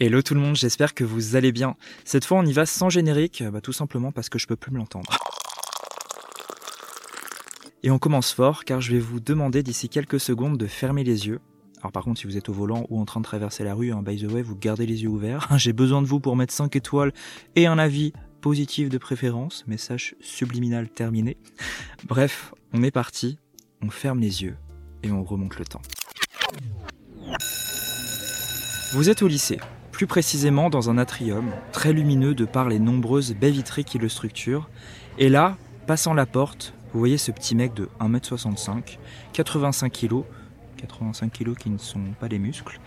Hello tout le monde, j'espère que vous allez bien. Cette fois on y va sans générique, bah, tout simplement parce que je peux plus me l'entendre. Et on commence fort car je vais vous demander d'ici quelques secondes de fermer les yeux. Alors par contre si vous êtes au volant ou en train de traverser la rue, hein, by the way, vous gardez les yeux ouverts. J'ai besoin de vous pour mettre 5 étoiles et un avis positif de préférence, message subliminal terminé. Bref, on est parti, on ferme les yeux et on remonte le temps. Vous êtes au lycée, plus précisément dans un atrium, très lumineux de par les nombreuses baies vitrées qui le structurent. Et là, passant la porte, vous voyez ce petit mec de 1m65, 85 kg, 85 kg qui ne sont pas des muscles,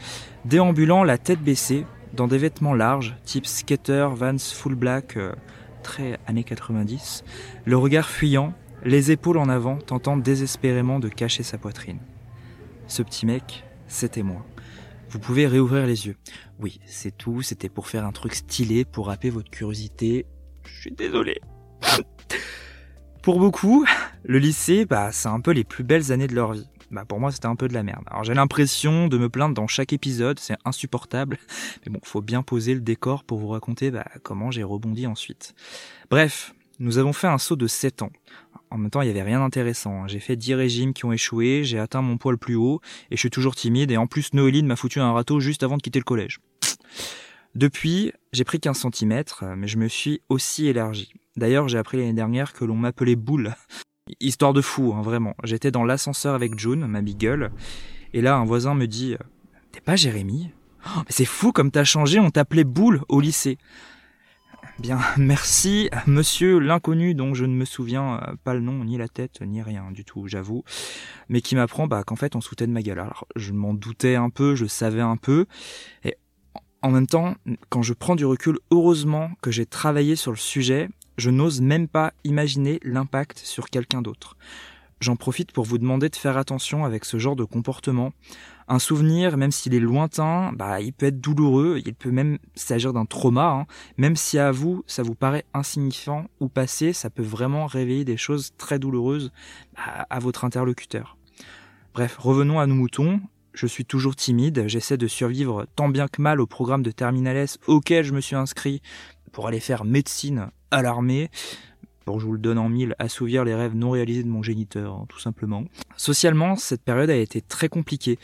déambulant la tête baissée, dans des vêtements larges, type skater, Vans, full black, euh, très années 90, le regard fuyant, les épaules en avant, tentant désespérément de cacher sa poitrine. Ce petit mec, c'était moi. Vous pouvez réouvrir les yeux. Oui, c'est tout, c'était pour faire un truc stylé, pour rapper votre curiosité. Je suis désolé. pour beaucoup, le lycée, bah, c'est un peu les plus belles années de leur vie. Bah, pour moi, c'était un peu de la merde. Alors, j'ai l'impression de me plaindre dans chaque épisode, c'est insupportable. Mais bon, faut bien poser le décor pour vous raconter bah, comment j'ai rebondi ensuite. Bref, nous avons fait un saut de 7 ans. En même temps, il n'y avait rien d'intéressant. Hein. J'ai fait 10 régimes qui ont échoué, j'ai atteint mon poids le plus haut, et je suis toujours timide, et en plus Noéline m'a foutu un râteau juste avant de quitter le collège. Depuis, j'ai pris 15 cm, mais je me suis aussi élargi. D'ailleurs, j'ai appris l'année dernière que l'on m'appelait Boule. Histoire de fou, hein, vraiment. J'étais dans l'ascenseur avec June, ma gueule, et là, un voisin me dit T'es pas Jérémy? Oh, Mais c'est fou comme t'as changé, on t'appelait Boule au lycée. Bien, merci, monsieur l'inconnu dont je ne me souviens euh, pas le nom, ni la tête, ni rien du tout, j'avoue, mais qui m'apprend bah, qu'en fait on se foutait de ma gueule. Alors je m'en doutais un peu, je savais un peu, et en même temps, quand je prends du recul, heureusement que j'ai travaillé sur le sujet, je n'ose même pas imaginer l'impact sur quelqu'un d'autre. J'en profite pour vous demander de faire attention avec ce genre de comportement. Un souvenir, même s'il est lointain, bah, il peut être douloureux, il peut même s'agir d'un trauma. Hein. Même si à vous, ça vous paraît insignifiant ou passé, ça peut vraiment réveiller des choses très douloureuses bah, à votre interlocuteur. Bref, revenons à nos moutons. Je suis toujours timide, j'essaie de survivre tant bien que mal au programme de Terminales auquel je me suis inscrit pour aller faire médecine à l'armée pour je vous le donne en mille, assouvir les rêves non réalisés de mon géniteur, hein, tout simplement. Socialement, cette période a été très compliquée.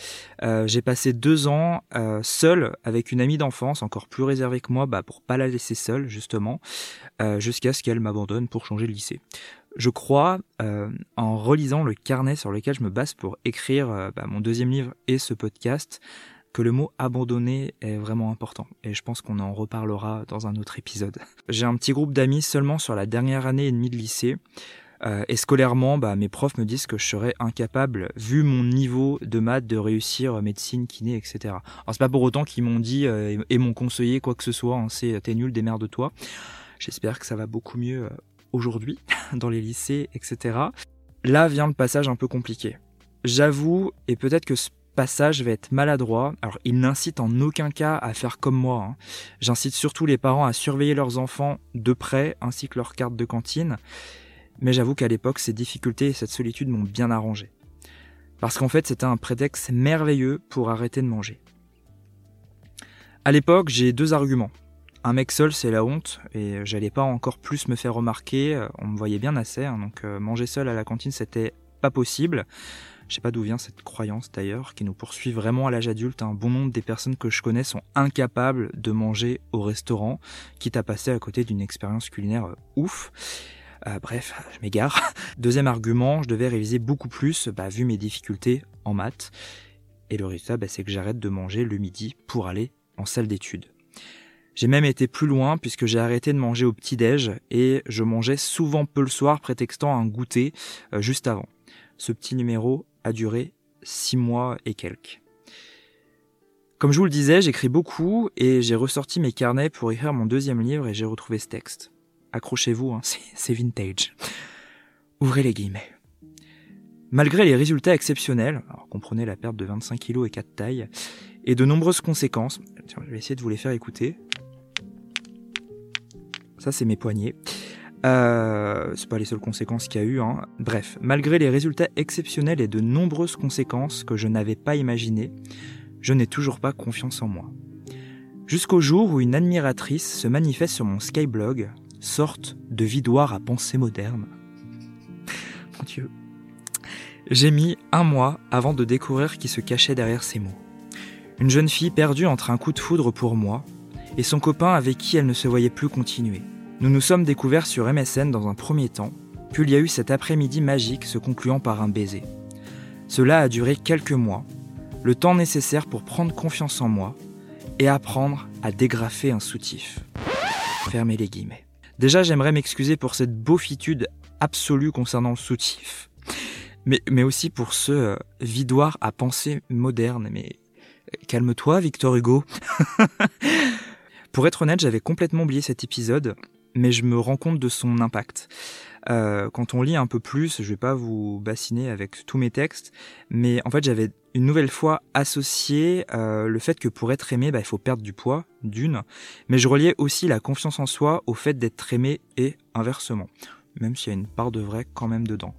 Euh, j'ai passé deux ans euh, seul avec une amie d'enfance, encore plus réservée que moi, bah, pour pas la laisser seule, justement, euh, jusqu'à ce qu'elle m'abandonne pour changer de lycée. Je crois, en relisant le carnet sur lequel je me base pour écrire bah, mon deuxième livre et ce podcast, que le mot abandonner est vraiment important et je pense qu'on en reparlera dans un autre épisode. J'ai un petit groupe d'amis seulement sur la dernière année et demie de lycée. Euh, et scolairement, bah, mes profs me disent que je serais incapable, vu mon niveau de maths, de réussir médecine, kiné, etc. Alors c'est pas pour autant qu'ils m'ont dit euh, et m'ont conseillé quoi que ce soit, hein, c'est t'es nul, de toi. J'espère que ça va beaucoup mieux euh, aujourd'hui dans les lycées, etc. Là vient le passage un peu compliqué. J'avoue, et peut-être que passage va être maladroit. Alors, il n'incite en aucun cas à faire comme moi. Hein. J'incite surtout les parents à surveiller leurs enfants de près, ainsi que leurs cartes de cantine. Mais j'avoue qu'à l'époque, ces difficultés et cette solitude m'ont bien arrangé. Parce qu'en fait, c'était un prétexte merveilleux pour arrêter de manger. À l'époque, j'ai deux arguments. Un mec seul, c'est la honte, et j'allais pas encore plus me faire remarquer, on me voyait bien assez, hein, donc euh, manger seul à la cantine, c'était pas possible. Je sais pas d'où vient cette croyance d'ailleurs, qui nous poursuit vraiment à l'âge adulte. Un bon nombre des personnes que je connais sont incapables de manger au restaurant, quitte à passer à côté d'une expérience culinaire euh, ouf. Euh, bref, je m'égare. Deuxième argument, je devais réviser beaucoup plus, bah, vu mes difficultés en maths. Et le résultat, bah, c'est que j'arrête de manger le midi pour aller en salle d'études. J'ai même été plus loin puisque j'ai arrêté de manger au petit-déj et je mangeais souvent peu le soir prétextant un goûter euh, juste avant. Ce petit numéro a duré six mois et quelques. Comme je vous le disais, j'écris beaucoup et j'ai ressorti mes carnets pour écrire mon deuxième livre et j'ai retrouvé ce texte. Accrochez-vous, hein, c'est vintage. Ouvrez les guillemets. Malgré les résultats exceptionnels, alors comprenez la perte de 25 kg et 4 tailles, et de nombreuses conséquences, je vais essayer de vous les faire écouter. Ça, c'est mes poignets. Euh, c'est pas les seules conséquences qu'il y a eu. Hein. Bref, malgré les résultats exceptionnels et de nombreuses conséquences que je n'avais pas imaginées, je n'ai toujours pas confiance en moi. Jusqu'au jour où une admiratrice se manifeste sur mon Skyblog, sorte de vidoir à pensée moderne. Mon Dieu. J'ai mis un mois avant de découvrir qui se cachait derrière ces mots. Une jeune fille perdue entre un coup de foudre pour moi et son copain avec qui elle ne se voyait plus continuer. Nous nous sommes découverts sur MSN dans un premier temps, puis il y a eu cet après-midi magique se concluant par un baiser. Cela a duré quelques mois, le temps nécessaire pour prendre confiance en moi et apprendre à dégrafer un soutif. Fermez les guillemets. Déjà, j'aimerais m'excuser pour cette beaufitude absolue concernant le soutif. Mais, mais aussi pour ce euh, vidoir à pensée moderne. Mais euh, calme-toi, Victor Hugo. pour être honnête, j'avais complètement oublié cet épisode, mais je me rends compte de son impact. Euh, quand on lit un peu plus, je vais pas vous bassiner avec tous mes textes, mais en fait j'avais une nouvelle fois associé euh, le fait que pour être aimé, bah, il faut perdre du poids, d'une, mais je reliais aussi la confiance en soi au fait d'être aimé et inversement, même s'il y a une part de vrai quand même dedans.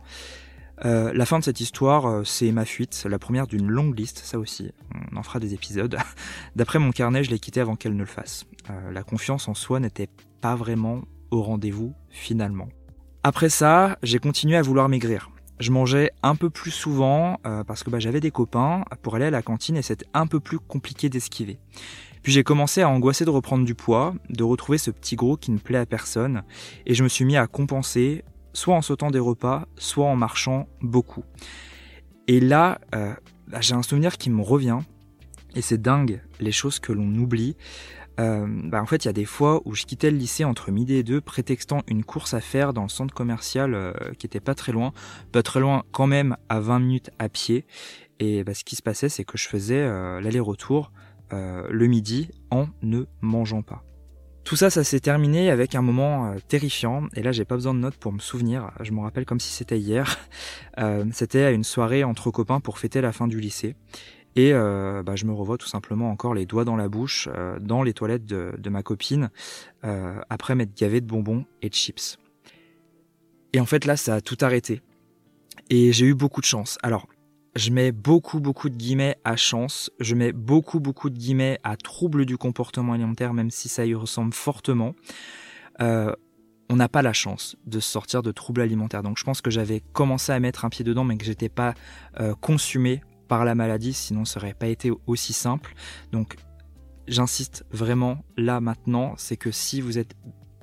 Euh, la fin de cette histoire, c'est ma fuite, la première d'une longue liste, ça aussi, on en fera des épisodes. D'après mon carnet, je l'ai quitté avant qu'elle ne le fasse. la confiance en soi n'était pas vraiment au rendez-vous finalement. Après ça, j'ai continué à vouloir maigrir. Je mangeais un peu plus souvent euh, parce que bah, j'avais des copains pour aller à la cantine et c'était un peu plus compliqué d'esquiver. Puis j'ai commencé à angoisser de reprendre du poids, de retrouver ce petit gros qui ne plaît à personne, et je me suis mis à compenser, soit en sautant des repas, soit en marchant beaucoup. Et là, euh, bah, j'ai un souvenir qui me revient, et c'est dingue les choses que l'on oublie. Euh, bah en fait, il y a des fois où je quittais le lycée entre midi et deux, prétextant une course à faire dans le centre commercial euh, qui était pas très loin, pas très loin quand même à 20 minutes à pied. Et bah, ce qui se passait, c'est que je faisais l'aller-retour le midi en ne mangeant pas. Tout ça, ça s'est terminé avec un moment terrifiant. Et là, j'ai pas besoin de notes pour me souvenir. Je me rappelle comme si c'était hier. c'était à une soirée entre copains pour fêter la fin du lycée. Et euh, bah, je me revois tout simplement encore les doigts dans la bouche euh, dans les toilettes de, ma copine euh, après m'être gavé de bonbons et de chips. Et en fait là, ça a tout arrêté. Et j'ai eu beaucoup de chance. Alors, je mets beaucoup beaucoup de guillemets à chance, je mets beaucoup beaucoup de guillemets à trouble du comportement alimentaire, même si ça y ressemble fortement. on n'a pas la chance de sortir de troubles alimentaires. Donc je pense que j'avais commencé à mettre un pied dedans, mais que j'étais pas consumé par la maladie, sinon ça n'aurait pas été aussi simple. Donc j'insiste vraiment là maintenant, c'est que si vous êtes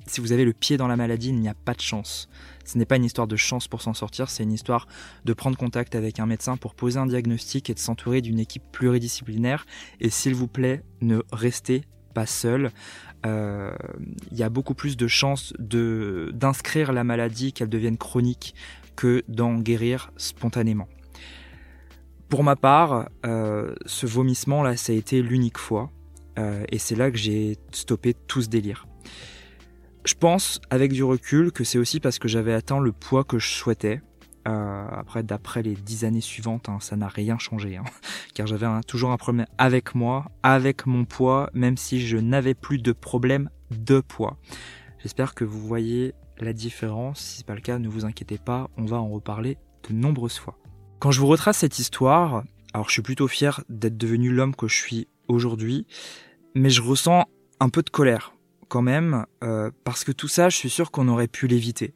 si vous avez le pied dans la maladie, il n'y a pas de chance. Ce n'est pas une histoire de chance pour s'en sortir, c'est une histoire de prendre contact avec un médecin pour poser un diagnostic et de s'entourer d'une équipe pluridisciplinaire. Et s'il vous plaît, ne restez pas seul. Euh, il y a beaucoup plus de chances d'inscrire la maladie, qu'elle devienne chronique, que d'en guérir spontanément. Pour ma part, euh, ce vomissement là, ça a été l'unique fois, euh, et c'est là que j'ai stoppé tout ce délire. Je pense, avec du recul, que c'est aussi parce que j'avais atteint le poids que je souhaitais. Euh, après, d'après les dix années suivantes, hein, ça n'a rien changé, hein. car j'avais toujours un problème avec moi, avec mon poids, même si je n'avais plus de problème de poids. J'espère que vous voyez la différence. Si c'est pas le cas, ne vous inquiétez pas, on va en reparler de nombreuses fois. Quand je vous retrace cette histoire, alors je suis plutôt fier d'être devenu l'homme que je suis aujourd'hui, mais je ressens un peu de colère quand même, euh, parce que tout ça, je suis sûr qu'on aurait pu l'éviter.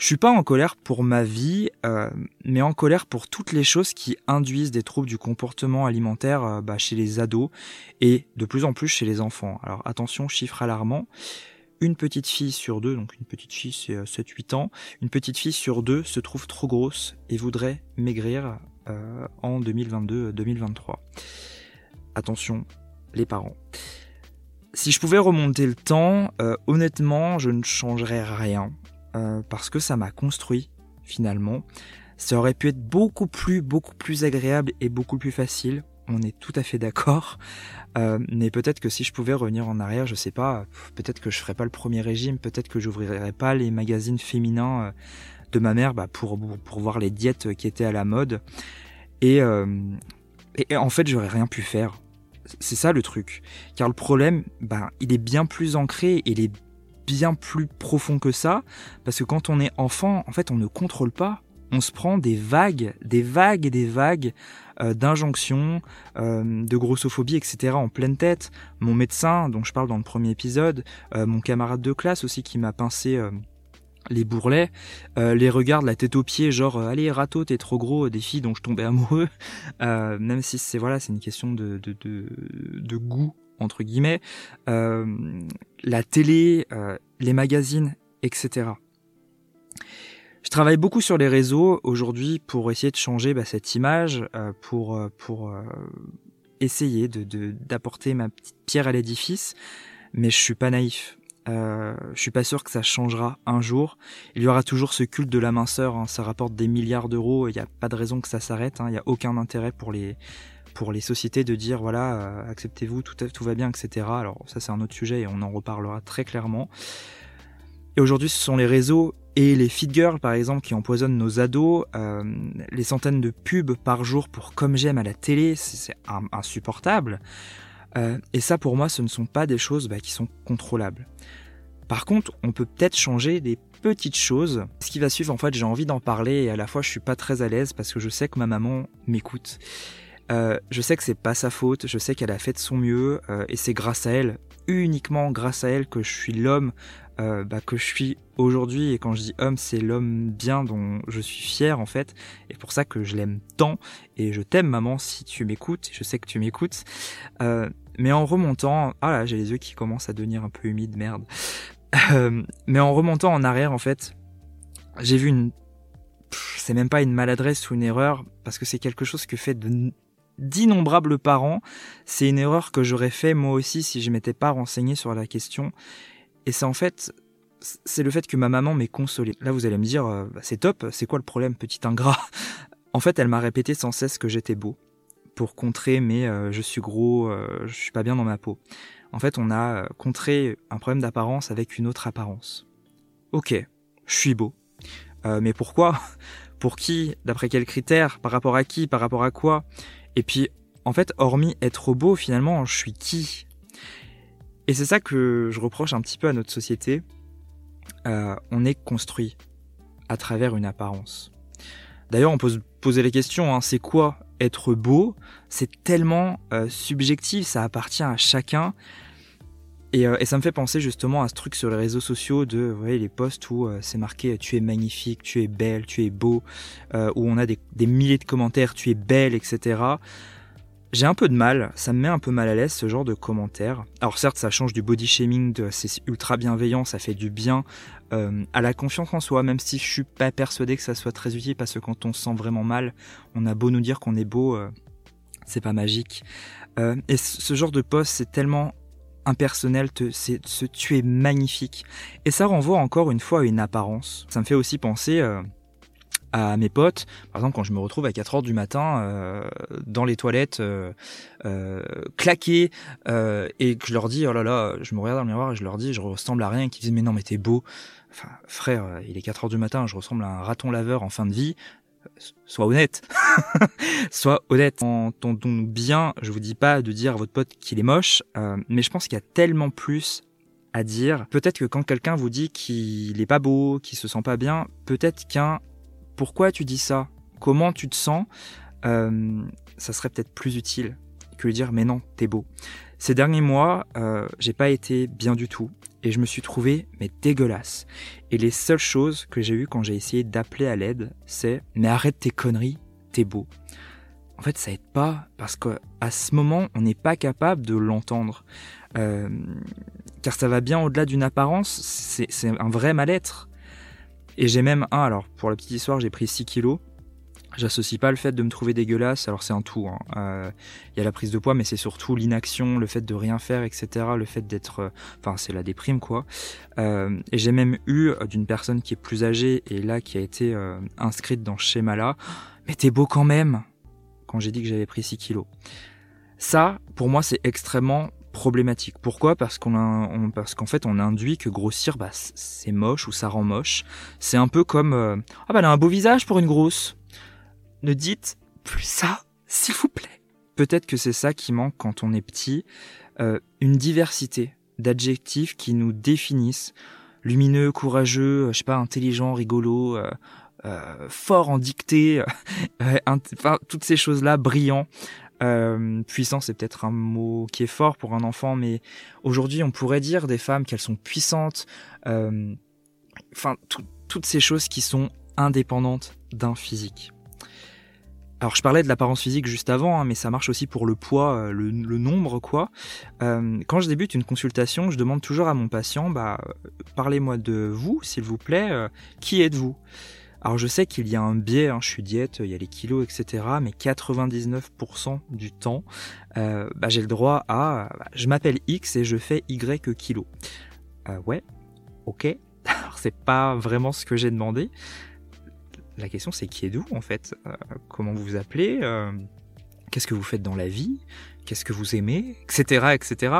Je suis pas en colère pour ma vie, euh, mais en colère pour toutes les choses qui induisent des troubles du comportement alimentaire euh, bah, chez les ados et de plus en plus chez les enfants. Alors attention, chiffre alarmant, une petite fille sur deux, donc une petite fille c'est 7-8 euh, ans, une petite fille sur deux se trouve trop grosse et voudrait maigrir en 2022-2023. Attention, les parents. Si je pouvais remonter le temps, euh, honnêtement, je ne changerais rien. parce que ça m'a construit, finalement. Ça aurait pu être beaucoup plus, beaucoup plus agréable et beaucoup plus facile on est tout à fait d'accord. Euh, mais peut-être que si je pouvais revenir en arrière, je sais pas, peut-être que je ferais pas le premier régime, peut-être que j'ouvrirais pas les magazines féminins euh, de ma mère bah, pour, pour voir les diètes qui étaient à la mode. Et, euh, et en fait, j'aurais rien pu faire. C'est ça le truc. Car le problème, bah, il est bien plus ancré, il est bien plus profond que ça, parce que quand on est enfant, en fait, on ne contrôle pas on se prend des vagues, des vagues et des vagues euh, d'injonctions, euh, de grossophobie, etc. en pleine tête. Mon médecin, dont je parle dans le premier épisode, euh, mon camarade de classe aussi qui m'a pincé les bourrelets, les regards la tête aux pieds, genre allez rato t'es trop gros, des filles dont je tombais amoureux, même si c'est voilà c'est une question de, de, de, de goût entre guillemets, la télé, les magazines, etc. Je travaille beaucoup sur les réseaux aujourd'hui pour essayer de changer bah, cette image, euh, pour, euh, pour euh, essayer de, d'apporter ma petite pierre à l'édifice, mais je suis pas naïf. Euh, je suis pas sûr que ça changera un jour. Il y aura toujours ce culte de la minceur. Hein. Ça rapporte des milliards d'euros. Il n'y a pas de raison que ça s'arrête. Hein. Il n'y a aucun intérêt pour les pour les sociétés de dire voilà acceptez-vous tout va bien etc. Alors ça c'est un autre sujet et on en reparlera très clairement. Et aujourd'hui ce sont les réseaux et les feed girls, par exemple, qui empoisonnent nos ados, euh, les centaines de pubs par jour pour comme j'aime à la télé, c'est insupportable. Euh, et ça, pour moi, ce ne sont pas des choses bah, qui sont contrôlables. Par contre, on peut peut-être changer des petites choses. Ce qui va suivre, en fait, j'ai envie d'en parler et à la fois, je suis pas très à l'aise parce que je sais que ma maman m'écoute. Euh, je sais que c'est pas sa faute, je sais qu'elle a fait de son mieux euh, et c'est grâce à elle, uniquement grâce à elle, que je suis l'homme euh, bah, que je suis aujourd'hui. Et quand je dis homme, c'est l'homme bien dont je suis fier en fait. Et pour ça que je l'aime tant. Et je t'aime maman si tu m'écoutes. Je sais que tu m'écoutes. Euh, mais en remontant, ah là, j'ai les yeux qui commencent à devenir un peu humides, merde. Euh, mais en remontant en arrière, en fait, j'ai vu une, c'est même pas une maladresse ou une erreur parce que c'est quelque chose que fait d'innombrables parents. C'est une erreur que j'aurais fait moi aussi si je m'étais pas renseigné sur la question. Et c'est en fait, c'est le fait que ma maman m'ait consolé. Là, vous allez me dire, euh, bah, c'est top, c'est quoi le problème, petit ingrat? En fait, elle m'a répété sans cesse que j'étais beau pour contrer mais euh, je suis gros, euh, je suis pas bien dans ma peau. En fait, on a contré un problème d'apparence avec une autre apparence. Ok, je suis beau. mais pourquoi? Pour qui? D'après quels critères? Par rapport à qui? Par rapport à quoi? Et puis, en fait, hormis être beau, finalement, je suis qui? Et c'est ça que je reproche un petit peu à notre société. Euh, on est construit à travers une apparence. D'ailleurs, on peut se poser les questions, hein, c'est quoi être beau? C'est tellement euh, subjectif, ça appartient à chacun. Euh, et, ça me fait penser justement à ce truc sur les réseaux sociaux de voyez, les posts où c'est marqué tu es magnifique, tu es belle, tu es beau, où on a des, des, milliers de commentaires, tu es belle, etc. J'ai un peu de mal, ça me met un peu mal à l'aise ce genre de commentaires. Alors certes, ça change du body shaming, c'est ultra bienveillant, ça fait du bien euh, à la confiance en soi, même si je suis pas persuadé que ça soit très utile parce que quand on se sent vraiment mal, on a beau nous dire qu'on est beau, euh, c'est pas magique. Euh, et ce genre de post, c'est tellement impersonnel, c'est ce tu es magnifique. Et ça renvoie encore une fois à une apparence. Ça me fait aussi penser à mes potes, par exemple quand je me retrouve à 4 heures du matin euh, dans les toilettes euh, euh, euh, et que je leur dis oh là là, je me regarde dans le miroir et je leur dis je ressemble à rien, qui disent mais non mais t'es beau. Enfin frère, il est 4 heures du matin, je ressemble à un raton laveur en fin de vie. Sois honnête, sois honnête. Entendons-nous bien. Je vous dis pas de dire à votre pote qu'il est moche, euh, mais je pense qu'il y a tellement plus à dire. Peut-être que quand quelqu'un vous dit qu'il est pas beau, qu'il se sent pas bien, peut-être qu'un pourquoi tu dis ça, comment tu te sens, euh, ça serait peut-être plus utile que de dire mais non, t'es beau. Ces derniers mois, euh, j'ai pas été bien du tout et je me suis trouvé mais dégueulasse. Et les seules choses que j'ai eues quand j'ai essayé d'appeler à l'aide, c'est mais arrête tes conneries, t'es beau. En fait, ça aide pas parce qu'à ce moment, on n'est pas capable de l'entendre. Euh, car ça va bien au-delà d'une apparence, c'est un vrai mal-être. Et j'ai même un, alors pour la petite histoire, j'ai pris 6 kilos. J'associe pas le fait de me trouver dégueulasse, alors c'est un tout. Il hein. euh, y a la prise de poids, mais c'est surtout l'inaction, le fait de rien faire, etc. Le fait d'être, euh, enfin c'est la déprime quoi. Euh, et j'ai même eu d'une personne qui est plus âgée et là qui a été inscrite dans ce schéma-là. Mais t'es beau quand même. Quand j'ai dit que j'avais pris 6 kilos. Ça, pour moi, c'est extrêmement problématique. Pourquoi? Parce qu'on parce qu'en fait on induit que grossir bah c'est moche ou ça rend moche. C'est un peu comme euh, ah bah elle a un beau visage pour une grosse. Ne dites plus ça, s'il vous plaît. Peut-être que c'est ça qui manque quand on est petit, euh, une diversité d'adjectifs qui nous définissent. Lumineux, courageux, je sais pas, intelligent, rigolo, euh, euh, fort en dictée, toutes ces choses-là, brillant. Euh, puissant, c'est peut-être un mot qui est fort pour un enfant, mais aujourd'hui, on pourrait dire des femmes qu'elles sont puissantes. Euh, enfin, toutes ces choses qui sont indépendantes d'un physique. Alors je parlais de l'apparence physique juste avant, hein, mais ça marche aussi pour le poids, euh, le, nombre quoi. Euh, quand je débute une consultation, je demande toujours à mon patient, bah, parlez-moi de vous, s'il vous plaît, euh, qui êtes-vous? Alors je sais qu'il y a un biais, hein, je suis diète, il y a les kilos, etc. Mais 99% du temps, bah, j'ai le droit à, bah, je m'appelle X et je fais Y kilos. ouais, ok. Alors c'est pas vraiment ce que j'ai demandé la question c'est qui êtes-vous en fait? Euh, Comment vous vous appelez? Euh, Qu'est-ce que vous faites dans la vie? Qu'est-ce que vous aimez? Etc. etc.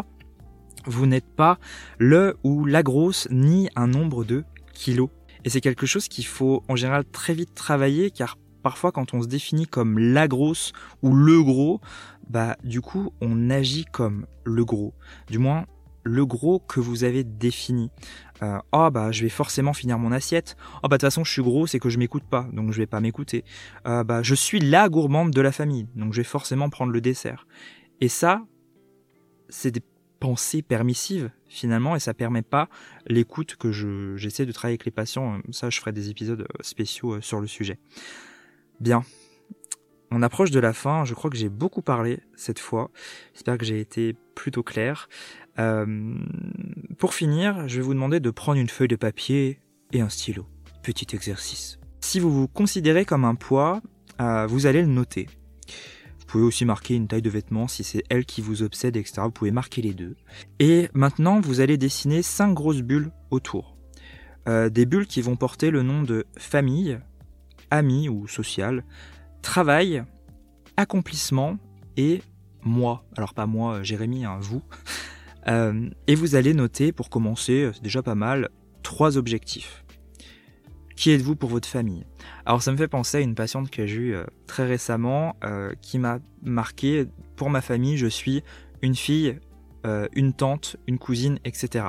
Vous n'êtes pas le ou la grosse ni un nombre de kilos. Et c'est quelque chose qu'il faut en général très vite travailler car parfois quand on se définit comme la grosse ou le gros, bah du coup on agit comme le gros. Du moins le gros que vous avez défini. Euh, oh bah je vais forcément finir mon assiette. Oh bah de toute façon je suis gros, c'est que je m'écoute pas, donc je vais pas m'écouter. Euh, bah je suis la gourmande de la famille, donc je vais forcément prendre le dessert. Et ça, c'est des pensées permissives finalement, et ça permet pas l'écoute que je j'essaie de travailler avec les patients. Ça, je ferai des épisodes euh, spéciaux sur le sujet. Bien. On approche de la fin, je crois que j'ai beaucoup parlé cette fois. J'espère que j'ai été plutôt clair. Euh, pour finir, je vais vous demander de prendre une feuille de papier et un stylo. Petit exercice. Si vous vous considérez comme un poids, euh, vous allez le noter. Vous pouvez aussi marquer une taille de vêtements si c'est elle qui vous obsède, etc. Vous pouvez marquer les deux. Et maintenant, vous allez dessiner cinq grosses bulles autour. Euh, des bulles qui vont porter le nom de famille, ami ou social, travail, accomplissement et moi. Alors pas moi, Jérémy, hein, vous. Euh, et vous allez noter, pour commencer, c'est déjà pas mal, trois objectifs. Qui êtes-vous pour votre famille? Alors ça me fait penser à une patiente que j'ai eue euh, très récemment euh, qui m'a marqué, pour ma famille, je suis une fille, une tante, une cousine, etc.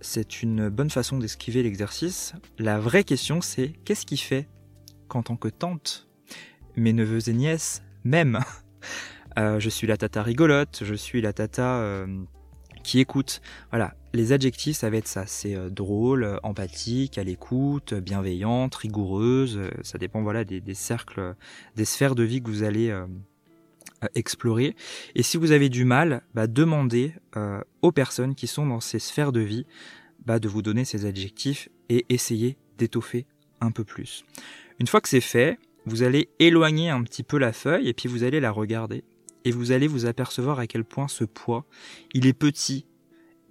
C'est une bonne façon d'esquiver l'exercice. La vraie question c'est qu'est-ce qui fait qu'en tant que tante, mes neveux et nièces, même, je suis la tata rigolote, je suis la tata qui écoute. Voilà, les adjectifs, ça va être ça. C'est euh, drôle, euh, empathique, à l'écoute, bienveillante, rigoureuse. Euh, ça dépend voilà des, cercles, des sphères de vie que vous allez explorer. Et si vous avez du mal, bah, demandez aux personnes qui sont dans ces sphères de vie bah, de vous donner ces adjectifs et essayez d'étoffer un peu plus. Une fois que c'est fait, vous allez éloigner un petit peu la feuille et puis vous allez la regarder et vous allez vous apercevoir à quel point ce poids, il est petit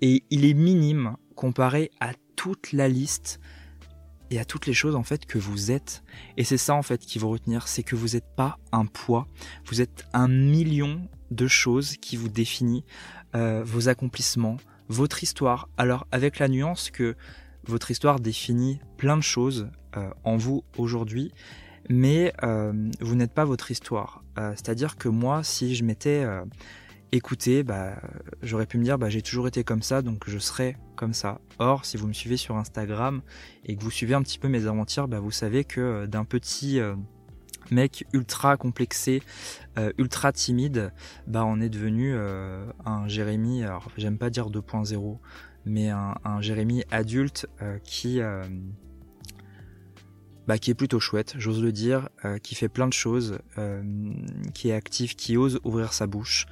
et il est minime comparé à toute la liste et à toutes les choses en fait que vous êtes. Et c'est ça en fait qui vous retenir, c'est que vous n'êtes pas un poids, vous êtes un million de choses qui vous définissent, euh, vos accomplissements, votre histoire. Alors avec la nuance que votre histoire définit plein de choses euh, en vous aujourd'hui, mais euh, vous n'êtes pas votre histoire. Euh, c'est-à-dire que moi, si je m'étais euh, écouté, bah, j'aurais pu me dire bah, j'ai toujours été comme ça, donc je serai comme ça. Or, si vous me suivez sur Instagram et que vous suivez un petit peu mes aventures, bah, vous savez que d'un petit mec ultra complexé, ultra timide, bah, on est devenu un Jérémy, alors j'aime pas dire 2.0, mais un, un Jérémy adulte qui bah, qui est plutôt chouette, j'ose le dire, euh, qui fait plein de choses, euh, qui est actif, qui ose ouvrir sa bouche.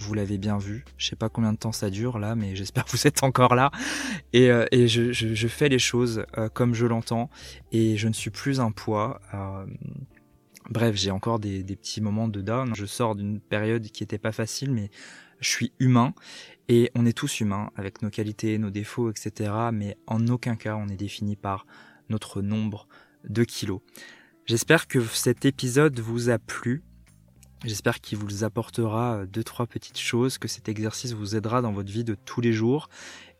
Vous l'avez bien vu, je sais pas combien de temps ça dure là, mais j'espère que vous êtes encore là. Et, euh, et je, je, je, fais les choses comme je l'entends, et je ne suis plus un poids. bref, j'ai encore des, des, petits moments de down. Je sors d'une période qui était pas facile, mais je suis humain et on est tous humains avec nos qualités, nos défauts, etc. Mais en aucun cas on est défini par notre nombre, 2 kilos. J'espère que cet épisode vous a plu. J'espère qu'il vous apportera deux trois petites choses, que cet exercice vous aidera dans votre vie de tous les jours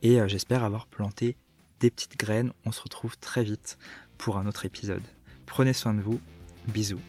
et euh, j'espère avoir planté des petites graines. On se retrouve très vite pour un autre épisode. Prenez soin de vous. Bisous.